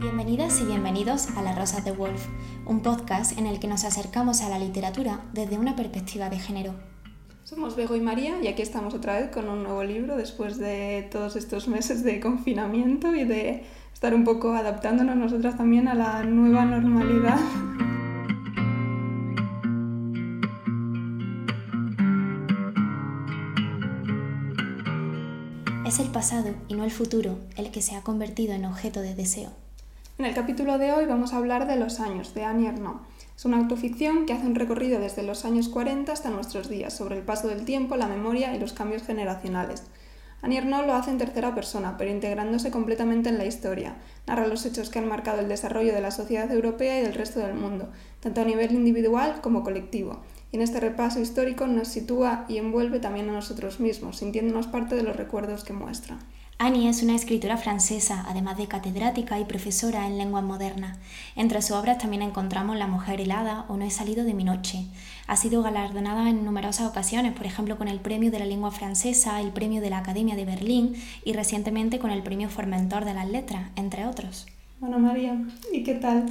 Bienvenidas y bienvenidos a La Rosa de Wolf, un podcast en el que nos acercamos a la literatura desde una perspectiva de género. Somos Bego y María y aquí estamos otra vez con un nuevo libro después de todos estos meses de confinamiento y de estar un poco adaptándonos nosotras también a la nueva normalidad. Es el pasado y no el futuro el que se ha convertido en objeto de deseo. En el capítulo de hoy vamos a hablar de Los años, de Annie Ernaux. Es una autoficción que hace un recorrido desde los años 40 hasta nuestros días, sobre el paso del tiempo, la memoria y los cambios generacionales. Annie Ernaux lo hace en tercera persona, pero integrándose completamente en la historia. Narra los hechos que han marcado el desarrollo de la sociedad europea y del resto del mundo, tanto a nivel individual como colectivo, y en este repaso histórico nos sitúa y envuelve también a nosotros mismos, sintiéndonos parte de los recuerdos que muestra. Annie es una escritora francesa, además de catedrática y profesora en lengua moderna. Entre sus obras también encontramos La mujer helada o No he salido de mi noche. Ha sido galardonada en numerosas ocasiones, por ejemplo con el Premio de la Lengua Francesa, el Premio de la Academia de Berlín y recientemente con el Premio Formentor de las Letras, entre otros. Bueno, María, ¿y qué tal?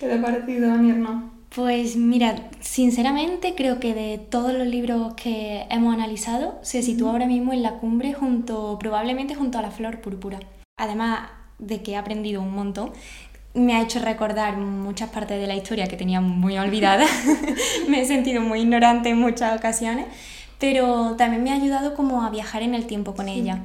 ¿Qué te ha parecido Annie Ernaux? Pues mira, sinceramente creo que de todos los libros que hemos analizado se sitúa ahora mismo en la cumbre junto, probablemente junto a la flor púrpura. Además de que he aprendido un montón, me ha hecho recordar muchas partes de la historia que tenía muy olvidada. me he sentido muy ignorante en muchas ocasiones, pero también me ha ayudado como a viajar en el tiempo con ella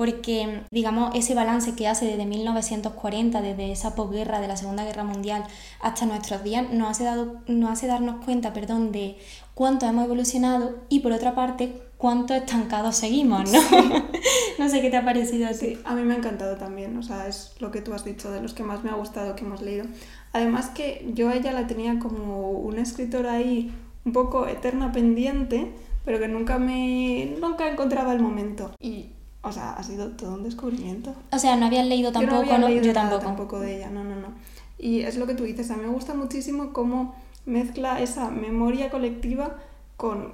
porque digamos ese balance que hace desde 1940, desde esa posguerra de la Segunda Guerra Mundial hasta nuestros días, nos hace, dado, nos hace darnos cuenta perdón, de cuánto hemos evolucionado y por otra parte cuánto estancados seguimos, ¿no? no sé qué te ha parecido a ti. a mí me ha encantado también, o sea, es lo que tú has dicho, de los que más me ha gustado que hemos leído. Además que yo a ella la tenía como una escritora ahí un poco eterna pendiente, pero que nunca me nunca encontraba el momento. Y o sea, ha sido todo un descubrimiento. O sea, no habías leído tampoco, Yo no, había Yo tampoco. tampoco de ella, no, no, no. Y es lo que tú dices, a mí me gusta muchísimo cómo mezcla esa memoria colectiva con,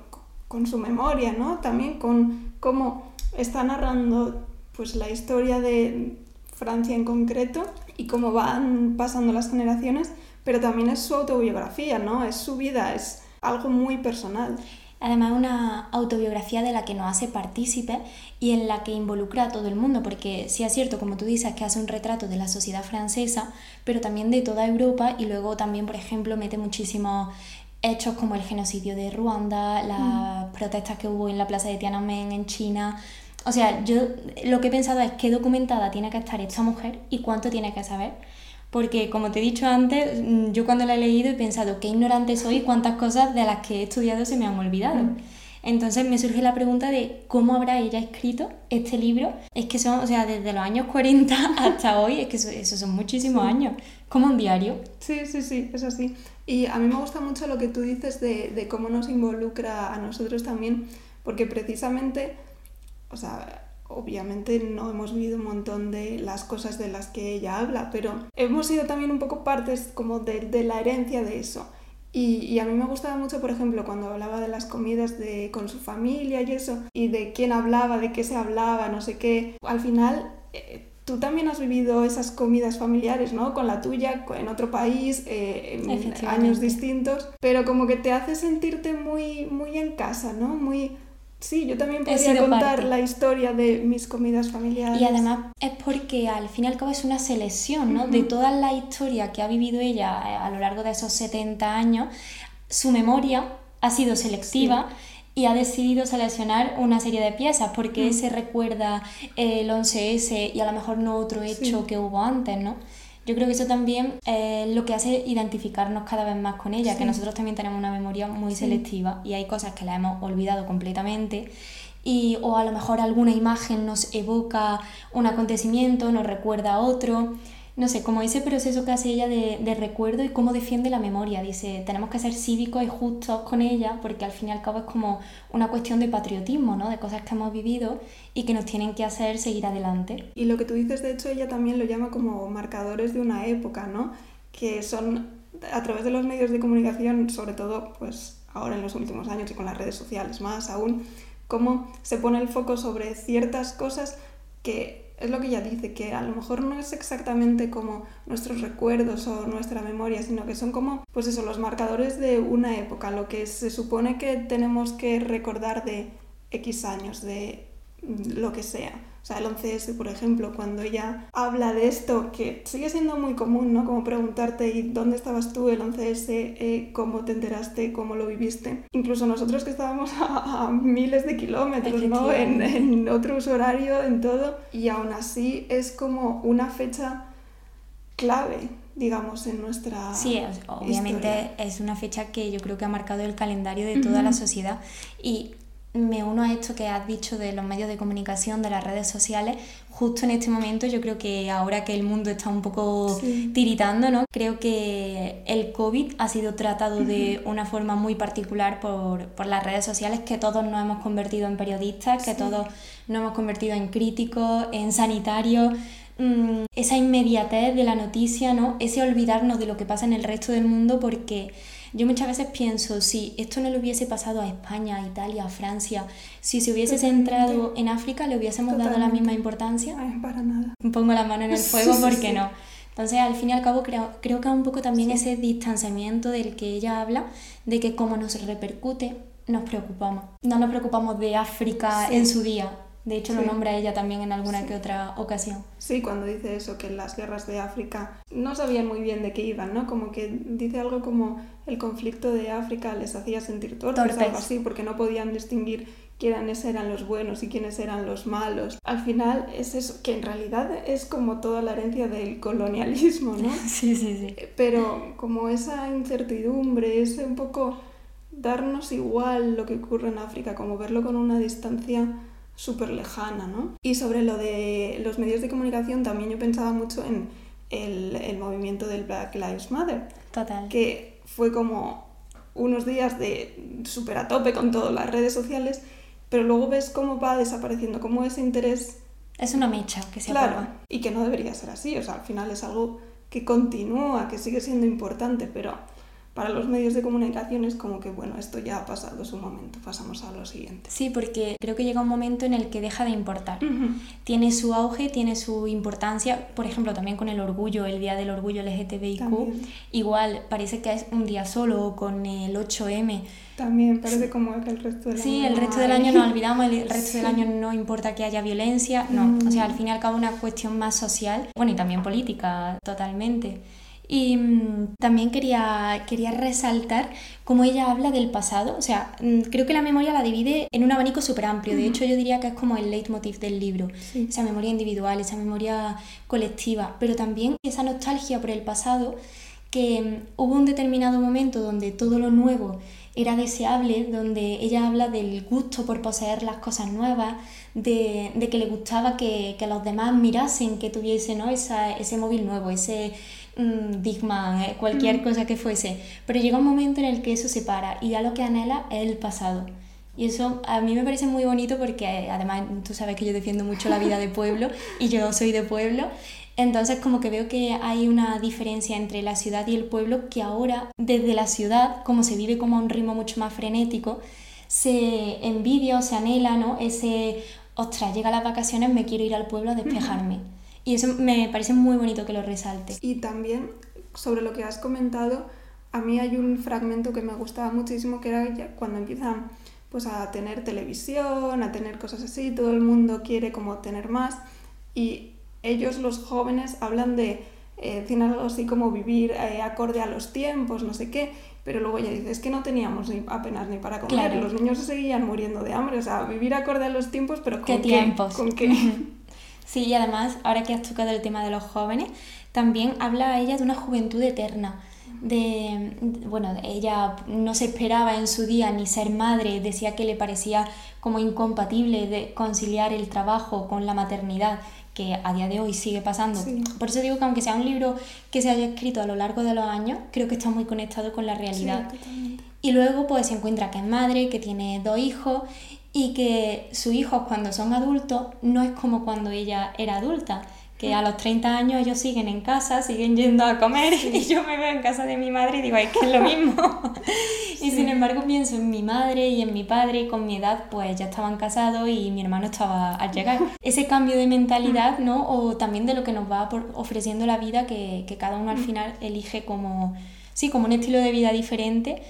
con su memoria, ¿no? También con cómo está narrando pues la historia de Francia en concreto y cómo van pasando las generaciones, pero también es su autobiografía, ¿no? Es su vida, es algo muy personal. Además, una autobiografía de la que nos hace partícipe y en la que involucra a todo el mundo, porque sí es cierto, como tú dices, que hace un retrato de la sociedad francesa, pero también de toda Europa y luego también, por ejemplo, mete muchísimos hechos como el genocidio de Ruanda, las mm. protestas que hubo en la plaza de Tiananmen en China. O sea, yo lo que he pensado es qué documentada tiene que estar esta mujer y cuánto tiene que saber porque como te he dicho antes, mm, yo cuando la he leído he pensado qué ignorante soy, cuántas cosas de las que he estudiado se me han olvidado. Mm. Entonces me surge la pregunta de cómo habrá ella escrito este libro. Es que son, o sea, desde los años 40 hasta hoy, es que eso, son muchísimos años, como un diario. Sí, sí, sí, es así. Y a mí me gusta mucho lo que tú dices de, de cómo nos involucra a nosotros también, porque precisamente, o sea, obviamente no hemos vivido un montón de las cosas de las que ella habla, pero hemos sido también un poco partes como de, la herencia de eso. Y, a mí me gustaba mucho, por ejemplo, cuando hablaba de las comidas de, con su familia y eso, y de quién hablaba, de qué se hablaba, no sé qué. Al final, eh, tú también has vivido esas comidas familiares, ¿no? Con la tuya, en otro país, eh, en años distintos, pero como que te hace sentirte muy, muy en casa, ¿no? Muy, Sí, yo también podría contar la historia de mis comidas familiares. Y además es porque al fin y al cabo es una selección, ¿no? De toda la historia que ha vivido ella eh, a lo largo de esos 70 años, su memoria ha sido selectiva. y ha decidido seleccionar una serie de piezas porque se recuerda el 11S y a lo mejor no otro hecho que hubo antes, ¿no? Yo creo que eso también es lo que hace identificarnos cada vez más con ella, que nosotros también tenemos una memoria muy selectiva y hay cosas que la hemos olvidado completamente. Y o a lo mejor alguna imagen nos evoca un acontecimiento, nos recuerda a otro no sé, como ese proceso que hace ella de, recuerdo y cómo defiende la memoria. Dice, tenemos que ser cívicos y justos con ella porque al fin y al cabo es como una cuestión de patriotismo, ¿no? De cosas que hemos vivido y que nos tienen que hacer seguir adelante. Y lo que tú dices, de hecho, ella también lo llama como marcadores de una época, ¿no? Que son a través de los medios de comunicación, sobre todo pues ahora en los últimos años y con las redes sociales más aún, cómo se pone el foco sobre ciertas cosas que es lo que ella dice, que a lo mejor no es exactamente como nuestros recuerdos o nuestra memoria, sino que son como, pues eso, los marcadores de una época, lo que se supone que tenemos que recordar de X años, de lo que sea. O sea, el 11S, por ejemplo, cuando ella habla de esto, que sigue siendo muy común, ¿no? Como preguntarte, ¿y dónde estabas tú el 11S? Eh, ¿Cómo te enteraste? ¿Cómo lo viviste? Incluso nosotros que estábamos a, miles de kilómetros, ¿no? En, en otro uso horario, en todo. Y aún así es como una fecha clave digamos, en nuestra... Sí, obviamente es una fecha que yo creo que ha marcado el calendario de toda la sociedad y me uno a esto que has dicho de los medios de comunicación, de las redes sociales. Justo en este momento, yo creo que ahora que el mundo está un poco tiritando, ¿no? Creo que el COVID ha sido tratado de una forma muy particular por, por, las redes sociales, que todos nos hemos convertido en periodistas, que todos nos hemos convertido en críticos, en sanitarios. Mm, esa inmediatez de la noticia, ¿no? Ese olvidarnos de lo que pasa en el resto del mundo porque yo muchas veces pienso, si esto no le hubiese pasado a España, a Italia, a Francia, si se hubiese centrado en África, ¿le hubiésemos dado la misma importancia? Ay, para nada. Pongo la mano en el fuego porque no. Entonces, al fin y al cabo, creo, creo que un poco también ese distanciamiento del que ella habla, de que como nos repercute, nos preocupamos. No nos preocupamos de África en su día, de hecho, lo nombra ella también en alguna que otra ocasión. Sí, cuando dice eso, que las guerras de África no sabían muy bien de qué iban, ¿no? Como que dice algo como el conflicto de África les hacía sentir torpes, algo así, porque no podían distinguir quiénes eran los buenos y quiénes eran los malos. Al final es eso, que en realidad es como toda la herencia del colonialismo, ¿no? Sí, sí, sí. Pero como esa incertidumbre, ese un poco darnos igual lo que ocurre en África, como verlo con una distancia súper lejana, ¿no? Y sobre lo de los medios de comunicación también yo pensaba mucho en el, el movimiento del Black Lives Matter. Total. Que fue como unos días de súper a tope con todas las redes sociales, pero luego ves cómo va desapareciendo, cómo ese interés... Es una mecha que se claro, Y que no debería ser así, o sea, al final es algo que continúa, que sigue siendo importante, pero para los medios de comunicación es como que, bueno, esto ya ha pasado su momento, pasamos a lo siguiente. Sí, porque creo que llega un momento en el que deja de importar. Tiene su auge, tiene su importancia, por ejemplo, también con el orgullo, el Día del Orgullo LGTBIQ, igual parece que es un día solo con el 8M. También parece como que el resto del año. Sí, el resto del año nos olvidamos, el resto del año no importa que haya violencia, no. O sea, al fin y al cabo una cuestión más social, bueno, y también política, totalmente. Y mm, también quería, quería resaltar cómo ella habla del pasado. O sea, mm, creo que la memoria la divide en un abanico súper amplio. De hecho, yo diría que es como el leitmotiv del libro. Esa memoria individual, esa memoria colectiva. Pero también esa nostalgia por el pasado, que mm, hubo un determinado momento donde todo lo nuevo era deseable, donde ella habla del gusto por poseer las cosas nuevas, de, que le gustaba que, que, los demás mirasen, que tuviese ¿no? Esa, ese móvil nuevo, ese mm, Digman, eh, cualquier mm. cosa que fuese. Pero llega un momento en el que eso se para y ya lo que anhela es el pasado. Y eso a mí me parece muy bonito porque además tú sabes que yo defiendo mucho la vida de pueblo y yo soy de pueblo entonces como que veo que hay una diferencia entre la ciudad y el pueblo que ahora desde la ciudad, como se vive como a un ritmo mucho más frenético, se envidia o se anhela, ¿no? Ese, ostras, llega las vacaciones, me quiero ir al pueblo a despejarme. Y eso me parece muy bonito que lo resalte. Y también sobre lo que has comentado, a mí hay un fragmento que me gustaba muchísimo que era cuando empiezan pues a tener televisión, a tener cosas así, todo el mundo quiere como tener más y ellos los jóvenes hablan de eh, algo así como vivir eh, acorde a los tiempos, no sé qué, pero luego ella dice, es que no teníamos ni, apenas ni para comer, los niños se seguían muriendo de hambre, o sea, vivir acorde a los tiempos, pero ¿con qué? tiempos? ¿Con qué? Sí, y además, ahora que has tocado el tema de los jóvenes, también habla ella de una juventud eterna. De, bueno, ella no se esperaba en su día ni ser madre, decía que le parecía como incompatible de conciliar el trabajo con la maternidad que a día de hoy sigue pasando. Por eso digo que aunque sea un libro que se haya escrito a lo largo de los años, creo que está muy conectado con la realidad. y luego pues se encuentra que es madre, que tiene dos hijos y que sus hijos cuando son adultos no es como cuando ella era adulta, que a los 30 años ellos siguen en casa, siguen yendo a comer y yo me veo en casa de mi madre y digo, es que es lo mismo. y sin embargo pienso en mi madre y en mi padre y con mi edad pues ya estaban casados y mi hermano estaba al llegar. Ese cambio de mentalidad, ¿no? O también de lo que nos va ofreciendo la vida que, que cada uno al final elige como, sí, como un estilo de vida diferente.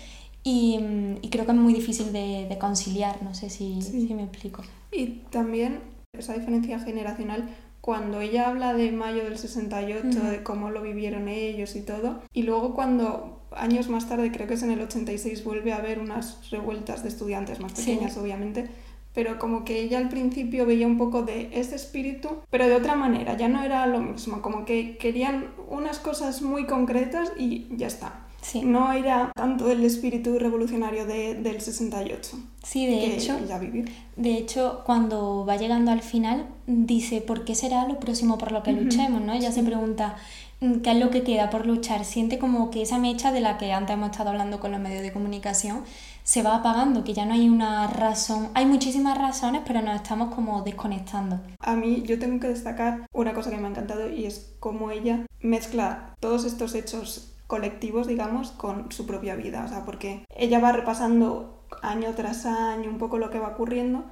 Y, y creo que es muy difícil de, de conciliar, no sé si, si me explico. Y también esa diferencia generacional cuando ella habla de mayo del 68, de cómo lo vivieron ellos y todo, y luego cuando años más tarde, creo que es en el 86, vuelve a haber unas revueltas de estudiantes más pequeñas, obviamente, pero como que ella al principio veía un poco de ese espíritu, pero de otra manera, ya no era lo mismo, como que querían unas cosas muy concretas y ya está. No era tanto el espíritu revolucionario de, del 68. Sí, de hecho. Ya vivió. De hecho, cuando va llegando al final, dice, ¿por qué será lo próximo por lo que luchemos? ¿no? Ella se pregunta, mm, ¿qué es lo que queda por luchar? Siente como que esa mecha de la que antes hemos estado hablando con los medios de comunicación se va apagando, que ya no hay una razón. Hay muchísimas razones, pero nos estamos como desconectando. A mí yo tengo que destacar una cosa que me ha encantado y es cómo ella mezcla todos estos hechos colectivos, digamos, con su propia vida. O sea, porque ella va repasando año tras año un poco lo que va ocurriendo,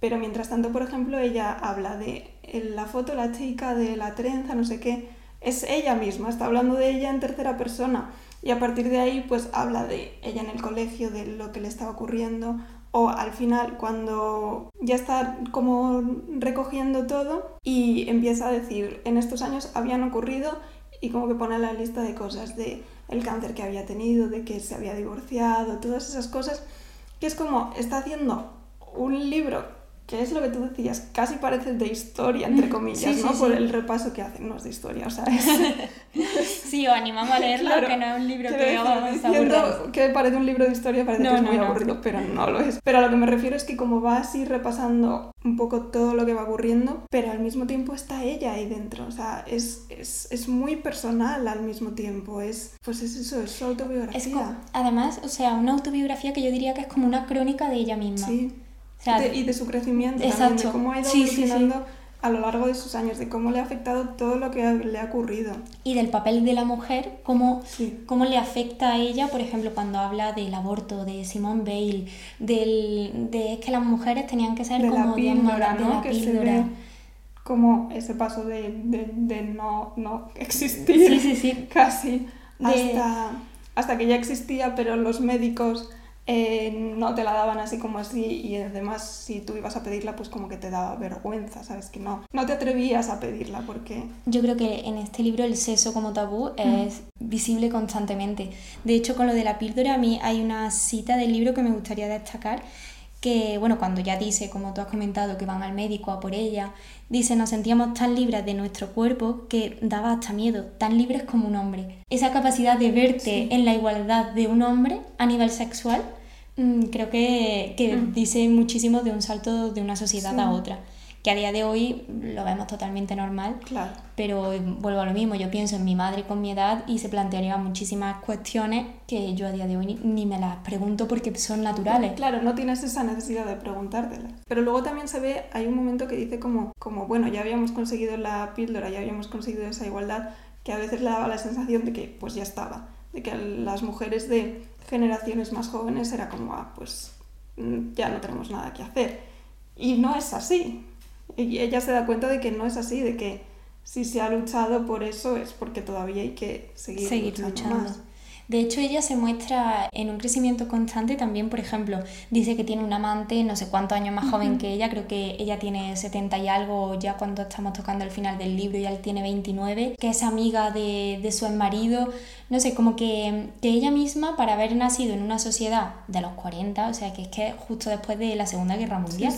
pero mientras tanto, por ejemplo, ella habla de la foto, la chica, de la trenza, no sé qué, es ella misma, está hablando de ella en tercera persona. Y a partir de ahí, pues habla de ella en el colegio, de lo que le estaba ocurriendo, o al final cuando ya está como recogiendo todo y empieza a decir, en estos años habían ocurrido y como que pone la lista de cosas, de el cáncer que había tenido, de que se había divorciado, todas esas cosas, que es como está haciendo un libro que es lo que tú decías, casi parece de historia, entre comillas, ¿no? Por el repaso que hacen, no es de historia, o sea, es... sí, o animamos a leerlo, que no es un libro que vamos a que parece un libro de historia, parece que es muy aburrido, pero no lo es. Pero a lo que me refiero es que como va así repasando un poco todo lo que va ocurriendo, pero al mismo tiempo está ella ahí dentro, o sea, es, es, es muy personal al mismo tiempo, es, pues es eso, es su autobiografía. además, o sea, una autobiografía que yo diría que es como una crónica de ella misma. Sí. Y de su crecimiento, También, de cómo ha ido evolucionando a lo largo de sus años, de cómo le ha afectado todo lo que le ha ocurrido. Y del papel de la mujer, cómo, cómo le afecta a ella, por ejemplo, cuando habla del aborto, de Simone Bale, del, de que las mujeres tenían que ser de como la píldora, ¿no? que Se ve como ese paso de, de, de no, no, existir sí, sí, casi hasta, hasta que ya existía, pero los médicos eh, no te la daban así como así y además si tú ibas a pedirla pues como que te daba vergüenza, ¿sabes? Que no, no te atrevías a pedirla porque... Yo creo que en este libro el sexo como tabú es visible constantemente. De hecho con lo de la píldora a mí hay una cita del libro que me gustaría destacar que, bueno, cuando ya dice, como tú has comentado, que van al médico a por ella, dice, nos sentíamos tan libres de nuestro cuerpo que daba hasta miedo, tan libres como un hombre. Esa capacidad de verte en la igualdad de un hombre a nivel sexual, mm, creo que, mm. dice muchísimo de un salto de una sociedad a otra que a día de hoy lo vemos totalmente normal, claro. pero vuelvo a lo mismo, yo pienso en mi madre con mi edad y se plantearían muchísimas cuestiones que yo a día de hoy ni, me las pregunto porque son naturales. Claro, no tienes esa necesidad de preguntártelas. Pero luego también se ve, hay un momento que dice como, como, bueno, ya habíamos conseguido la píldora, ya habíamos conseguido esa igualdad, que a veces le daba la sensación de que pues ya estaba, de que las mujeres de generaciones más jóvenes era como, ah, pues mm, ya no tenemos nada que hacer. Y no es así. Y ella se da cuenta de que no es así, de que si se ha luchado por eso es porque todavía hay que seguir, luchando. De hecho, ella se muestra en un crecimiento constante también, por ejemplo, dice que tiene un amante no sé cuántos años más joven que ella, creo que ella tiene 70 y algo ya cuando estamos tocando el final del libro y él tiene 29, que es amiga de, de su marido, no sé, como que, que, ella misma, para haber nacido en una sociedad de los 40, o sea, que es que justo después de la Segunda Guerra Mundial,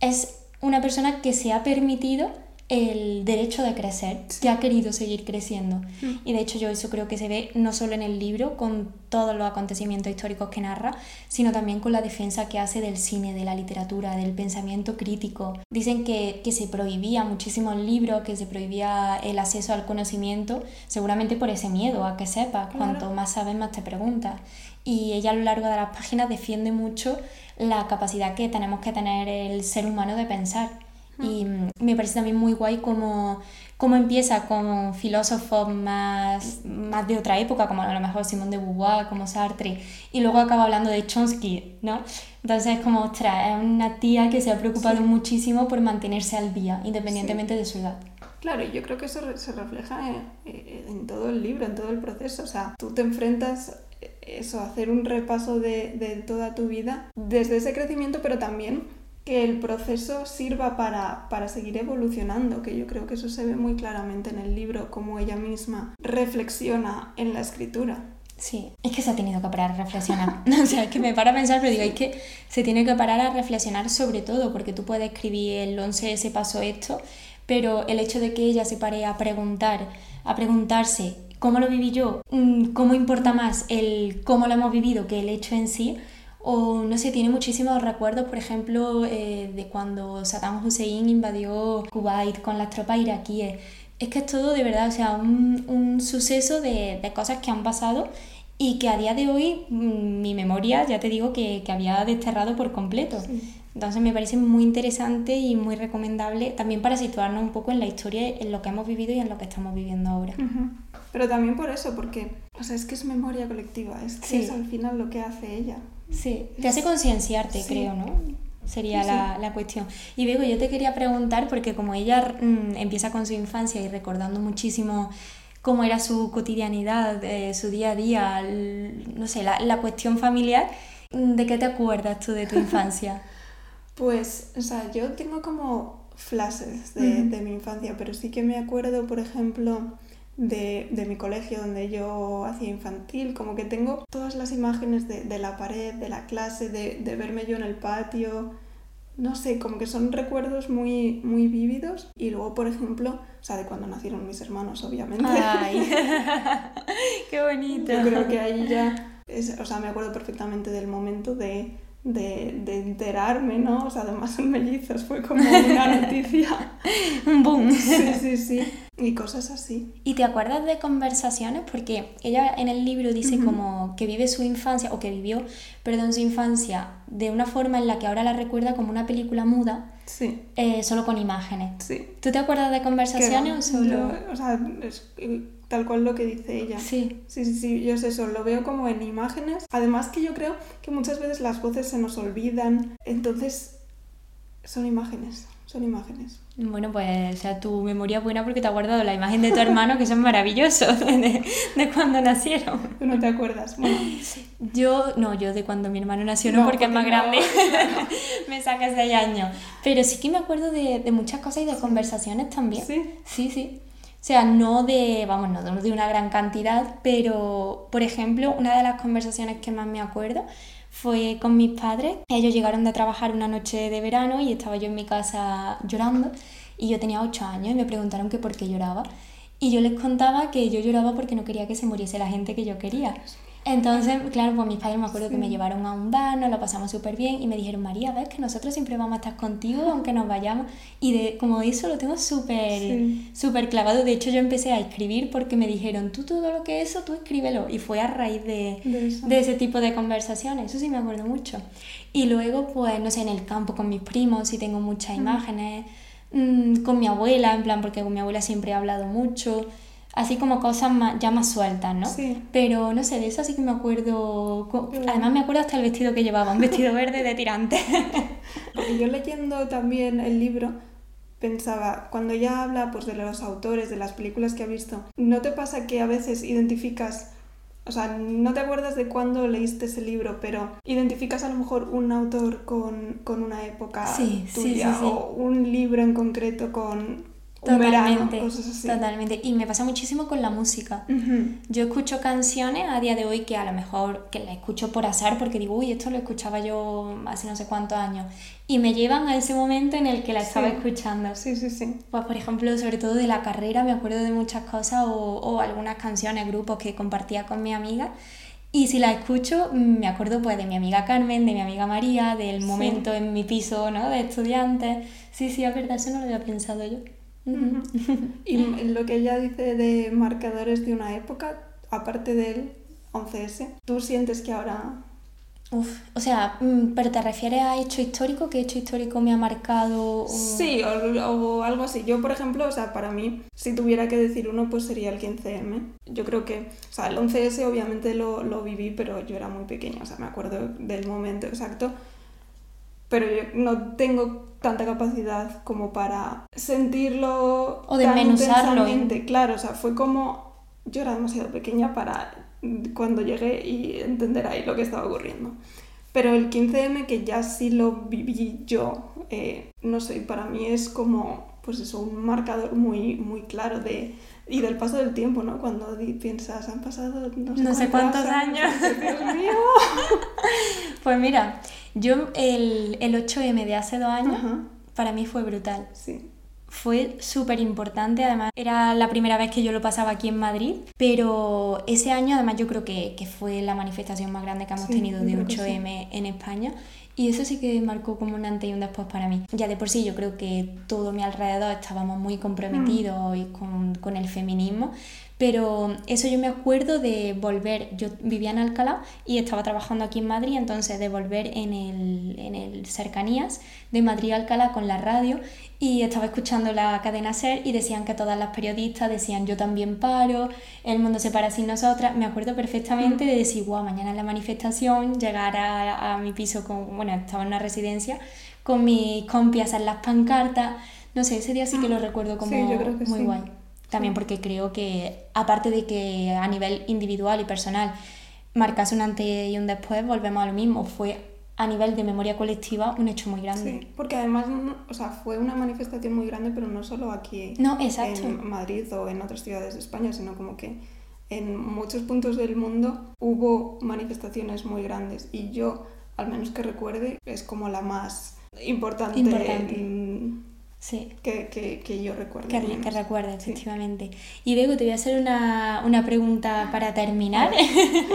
es una persona que se ha permitido el derecho de crecer, que ha querido seguir creciendo. Mm. Y de hecho yo eso creo que se ve no solo en el libro, con todos los acontecimientos históricos que narra, sino también con la defensa que hace del cine, de la literatura, del pensamiento crítico. Dicen que, que se prohibía muchísimos libros, que se prohibía el acceso al conocimiento, seguramente por ese miedo a que sepas, cuanto más sabes más te preguntas. Y ella a lo largo de las páginas defiende mucho la capacidad que tenemos que tener el ser humano de pensar Y mm, me parece también muy guay como, como empieza con filósofos más, más de otra época, como a lo mejor Simón de Beauvoir, como Sartre, y luego acaba hablando de Chomsky, ¿no? Entonces es como, ostras, es una tía que se ha preocupado muchísimo por mantenerse al día, independientemente de su edad. Claro, y yo creo que eso se refleja en, en, todo el libro, en todo el proceso. O sea, tú te enfrentas eso, hacer un repaso de, de toda tu vida desde ese crecimiento, pero también que el proceso sirva para, para, seguir evolucionando, que yo creo que eso se ve muy claramente en el libro, como ella misma reflexiona en la escritura. Sí, es que se ha tenido que parar a reflexionar. o sea, es que me para a pensar, pero digo, es que se tiene que parar a reflexionar sobre todo, porque tú puedes escribir el 11 se pasó esto, pero el hecho de que ella se pare a preguntar, a preguntarse cómo lo viví yo, mm, cómo importa más el cómo lo hemos vivido que el hecho en sí, o no sé, tiene muchísimos recuerdos, por ejemplo, eh, de cuando Saddam Hussein invadió Kuwait con las tropas iraquíes. Es que es todo de verdad, o sea, un, un suceso de, de, cosas que han pasado y que a día de hoy mm, mi memoria, ya te digo, que, que había desterrado por completo. Entonces me parece muy interesante y muy recomendable también para situarnos un poco en la historia, en lo que hemos vivido y en lo que estamos viviendo ahora. Pero también por eso, porque o sea, es que es memoria colectiva, es que es al final lo que hace ella. Sí, te hace concienciarte, creo, ¿no? Sería la, la, cuestión. Y luego yo te quería preguntar, porque como ella mm, empieza con su infancia y recordando muchísimo cómo era su cotidianidad, eh, su día a día, no sé, la, la cuestión familiar, ¿de qué te acuerdas tú de tu infancia? pues, o sea, yo tengo como flashes de, de mi infancia, pero sí que me acuerdo, por ejemplo, de, de, mi colegio donde yo hacía infantil, como que tengo todas las imágenes de, de la pared, de la clase, de, de, verme yo en el patio, no sé, como que son recuerdos muy, muy vívidos. Y luego, por ejemplo, o sea, de cuando nacieron mis hermanos, obviamente. ¡Ay! ¡Qué bonito! Yo creo que ahí ya, es, o sea, me acuerdo perfectamente del momento de de, de, enterarme, ¿no? O sea, además son mellizos, fue como una noticia. Un boom. Sí, sí, sí. Y cosas así. ¿Y te acuerdas de conversaciones? Porque ella en el libro dice como que vive su infancia, o que vivió, perdón, su infancia de una forma en la que ahora la recuerda como una película muda, sí. eh, solo con imágenes. Sí. ¿Tú te acuerdas de conversaciones o solo...? Yo, o sea, es, tal cual lo que dice ella. Sí. Sí, sí, sí, yo sé eso, lo veo como en imágenes. Además que yo creo que muchas veces las voces se nos olvidan, entonces son imágenes, son imágenes. Bueno, pues o sea, tu memoria es buena porque te ha guardado la imagen de tu hermano, que son maravillosos, de, de cuando nacieron. ¿Tú no te acuerdas? Bueno. Yo, no, yo de cuando mi hermano nació, no, no porque, porque, es más no. grande, me saca seis años. Pero sí que me acuerdo de, de muchas cosas y de conversaciones también. Sí. Sí, sí. Sea, no de, vamos, no de una gran cantidad, pero, por ejemplo, una de las conversaciones que más me acuerdo fue con mis padres. Ellos llegaron de trabajar una noche de verano y estaba yo en mi casa llorando y yo tenía 8 años y me preguntaron que por qué lloraba. Y yo les contaba que yo lloraba porque no quería que se muriese la gente que yo quería. Entonces, claro, pues mis padres me acuerdo sí. que me llevaron a un bar, nos lo pasamos súper bien y me dijeron, María, ves que nosotros siempre vamos a estar contigo aunque nos vayamos. Y de, como eso lo tengo súper Sí. súper clavado. De hecho, yo empecé a escribir porque me dijeron, tú todo lo que es eso, tú escríbelo. Y fue a raíz de, De ese tipo de conversaciones. Eso sí me acuerdo mucho. Y luego, pues, no sé, en el campo con mis primos, sí tengo muchas Mm. imágenes. Mm, con mi abuela, en plan, porque con mi abuela siempre he hablado mucho. Así como cosas más, ya más sueltas, ¿no? Sí. Pero no sé, de eso sí que me acuerdo. Además, me acuerdo hasta el vestido que llevaba, un vestido verde de tirante. Porque yo leyendo también el libro pensaba, cuando ella habla pues de los autores, de las películas que ha visto, ¿no te pasa que a veces identificas, o sea, no te acuerdas de cuándo leíste ese libro, pero identificas a lo mejor un autor con, con una época sí, tuya sí, sí. o un libro en concreto con un verano, Totalmente, así? totalmente. Y me pasa muchísimo con la música. Ujú. Yo escucho canciones a día de hoy que a lo mejor que las escucho por azar porque digo, uy, esto lo escuchaba yo hace no sé cuántos años. Y me llevan a ese momento en el que la estaba Sí. escuchando. Sí, sí, sí. Pues por ejemplo, sobre todo de la carrera, me acuerdo de muchas cosas o, o algunas canciones, grupos que compartía con mi amiga. Y si las escucho, mm, me acuerdo pues de mi amiga Carmen, de mi amiga María, del Sí. momento en mi piso, ¿no? De estudiantes. Sí, sí, es verdad, eso no lo había pensado yo. Y lo que ella dice de marcadores de una época, aparte del 11S, ¿tú sientes que ahora Uf, o sea, mm, ¿pero te refieres a hecho histórico? ¿Qué hecho histórico me ha marcado? o- Sí, o, o algo así. Yo, por ejemplo, o sea, para mí, si tuviera que decir uno, pues sería el 15M. Yo creo que, o sea, el 11S obviamente lo, lo viví, pero yo era muy pequeña, o sea, me acuerdo del momento exacto. Pero yo no tengo tanta capacidad como para sentirlo O de desmenuzarlo. intensamente. Claro, o sea, fue como... Yo era demasiado pequeña para cuando llegué y entender ahí lo que estaba ocurriendo. Pero el 15M, que ya sí lo viví yo, eh, no sé, para mí es como, pues eso, un marcador muy, muy claro de... Y del paso del tiempo, ¿no? Cuando piensas, han pasado no sé, No sé cuántos años. Dios mío. Pues mira, yo el, el 8M de hace dos años, Ajá, para mí fue brutal. sí. Fue súper importante, además era la primera vez que yo lo pasaba aquí en Madrid, pero ese año además yo creo que, que fue la manifestación más grande que hemos Sí, tenido de creo que sí. 8M en España y eso sí que marcó como un antes y un después para mí. Ya de por sí yo creo que todo mi alrededor estábamos muy comprometidos y con, con el feminismo, pero eso yo me acuerdo de volver, yo vivía en Alcalá y estaba trabajando aquí en Madrid, entonces de volver en el, en el cercanías de Madrid a Alcalá con la radio y estaba escuchando la cadena SER y decían que todas las periodistas decían yo también paro, el mundo se para sin nosotras. Me acuerdo perfectamente de decir, guau, mañana es la manifestación, llegar a, a mi piso con, bueno, estaba en una residencia con mis compis, hacer las pancartas. No sé, ese día sí que lo recuerdo como Sí, yo creo que muy sí. guay. También porque creo que, aparte de que a nivel individual y personal marcase un antes y un después, volvemos a lo mismo. Fue a nivel de memoria colectiva un hecho muy grande. Sí, porque además, o sea, fue una manifestación muy grande, pero no solo aquí No, exacto. en Madrid o en otras ciudades de España, sino como que en muchos puntos del mundo hubo manifestaciones muy grandes y yo, al menos que recuerde, es como la más importante, Importante. mm, Sí. que, que, que yo recuerdo. Que, que recuerda, Sí. efectivamente. Y Bego, te voy a hacer una, una pregunta para terminar,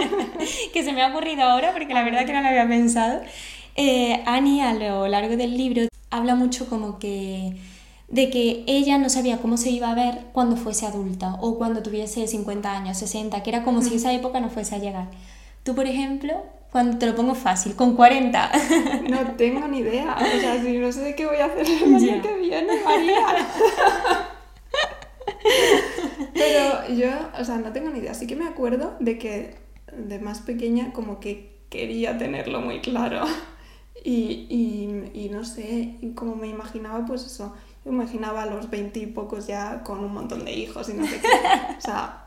que se me ha ocurrido ahora porque la verdad que no la había pensado. Eh, Annie a lo largo del libro habla mucho como que de que ella no sabía cómo se iba a ver cuando fuese adulta o cuando tuviese 50 años, 60, que era como si esa época no fuese a llegar. Tú, por ejemplo, cuando te lo pongo fácil, con 40, No tengo ni idea, o sea, si no sé qué voy a hacer el año Ya. que viene, María. Pero yo, o sea, no tengo ni idea. Sí que me acuerdo de que de más pequeña como que quería tenerlo muy claro. Y, y, y no sé, y como me imaginaba, pues eso, yo me imaginaba a los veintipocos ya con un montón de hijos y no sé qué. O sea,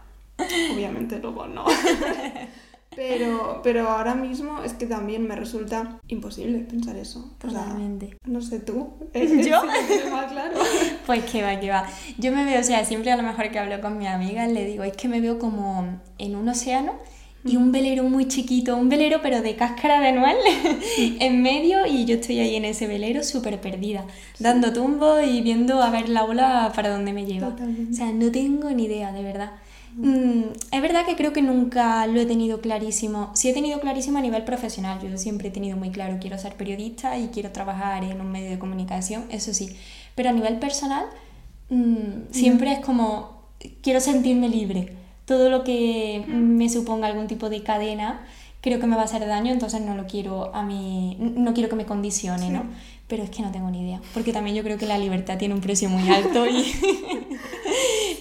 obviamente luego no. Pero, pero ahora mismo es que también me resulta imposible pensar eso. O sea, totalmente. no sé tú. ¿Yo? Si lo tienes más claro. Pues que va, que va. Yo me veo, o sea, siempre a lo mejor que hablo con mis amigas le digo, es que me veo como en un océano y un velero muy chiquito, un velero pero de cáscara de anual en medio y yo estoy ahí en ese velero súper perdida, dando tumbos y viendo a ver la ola para dónde me lleva. Totalmente. O sea, no tengo ni idea, de verdad. Mm, es verdad que creo que nunca lo he tenido clarísimo. Sí he tenido clarísimo a nivel profesional. Yo siempre he tenido muy claro, quiero ser periodista y quiero trabajar en un medio de comunicación, eso sí. Pero a nivel personal, mm, siempre es como, quiero sentirme libre. Todo lo que me suponga algún tipo de cadena, creo que me va a hacer daño, entonces no lo quiero a mí, no quiero que me condicione, ¿no? Pero es que no tengo ni idea, porque también yo creo que la libertad tiene un precio muy alto y,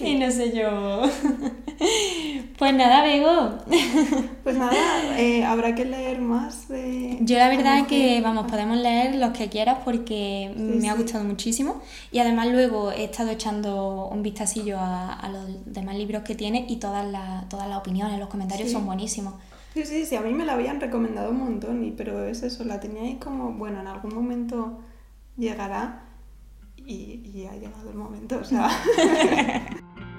y no sé yo. Pues nada, Bego. Pues nada, eh, habrá que leer más de... Yo la verdad Ana que, vamos, podemos leer los que quieras porque me ha gustado muchísimo y además luego he estado echando un vistacillo a, a los demás libros que tiene y todas las, todas las opiniones, los comentarios Sí. son buenísimos. Sí, sí, sí, a mí me la habían recomendado un montón, y, pero es eso, la tenía ahí como, bueno, en algún momento llegará y, y ha llegado el momento, o sea...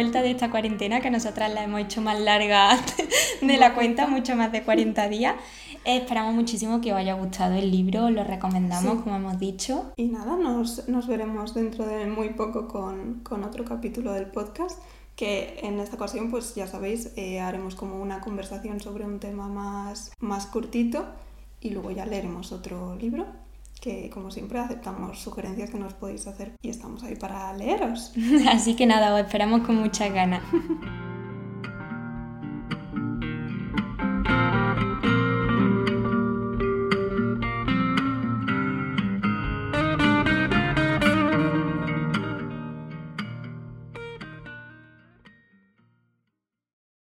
vuelta de esta cuarentena, que nosotras la hemos hecho más larga de la cuenta, mucho más de 40 días, esperamos muchísimo que os haya gustado el libro, lo recomendamos, Sí. como hemos dicho. Y nada, nos, nos veremos dentro de muy poco con, con otro capítulo del podcast, que en esta ocasión, pues ya sabéis, eh, haremos como una conversación sobre un tema más, más cortito y luego ya leeremos otro libro que como siempre aceptamos sugerencias que nos podéis hacer y estamos ahí para leeros. Así que nada, os esperamos con muchas ganas.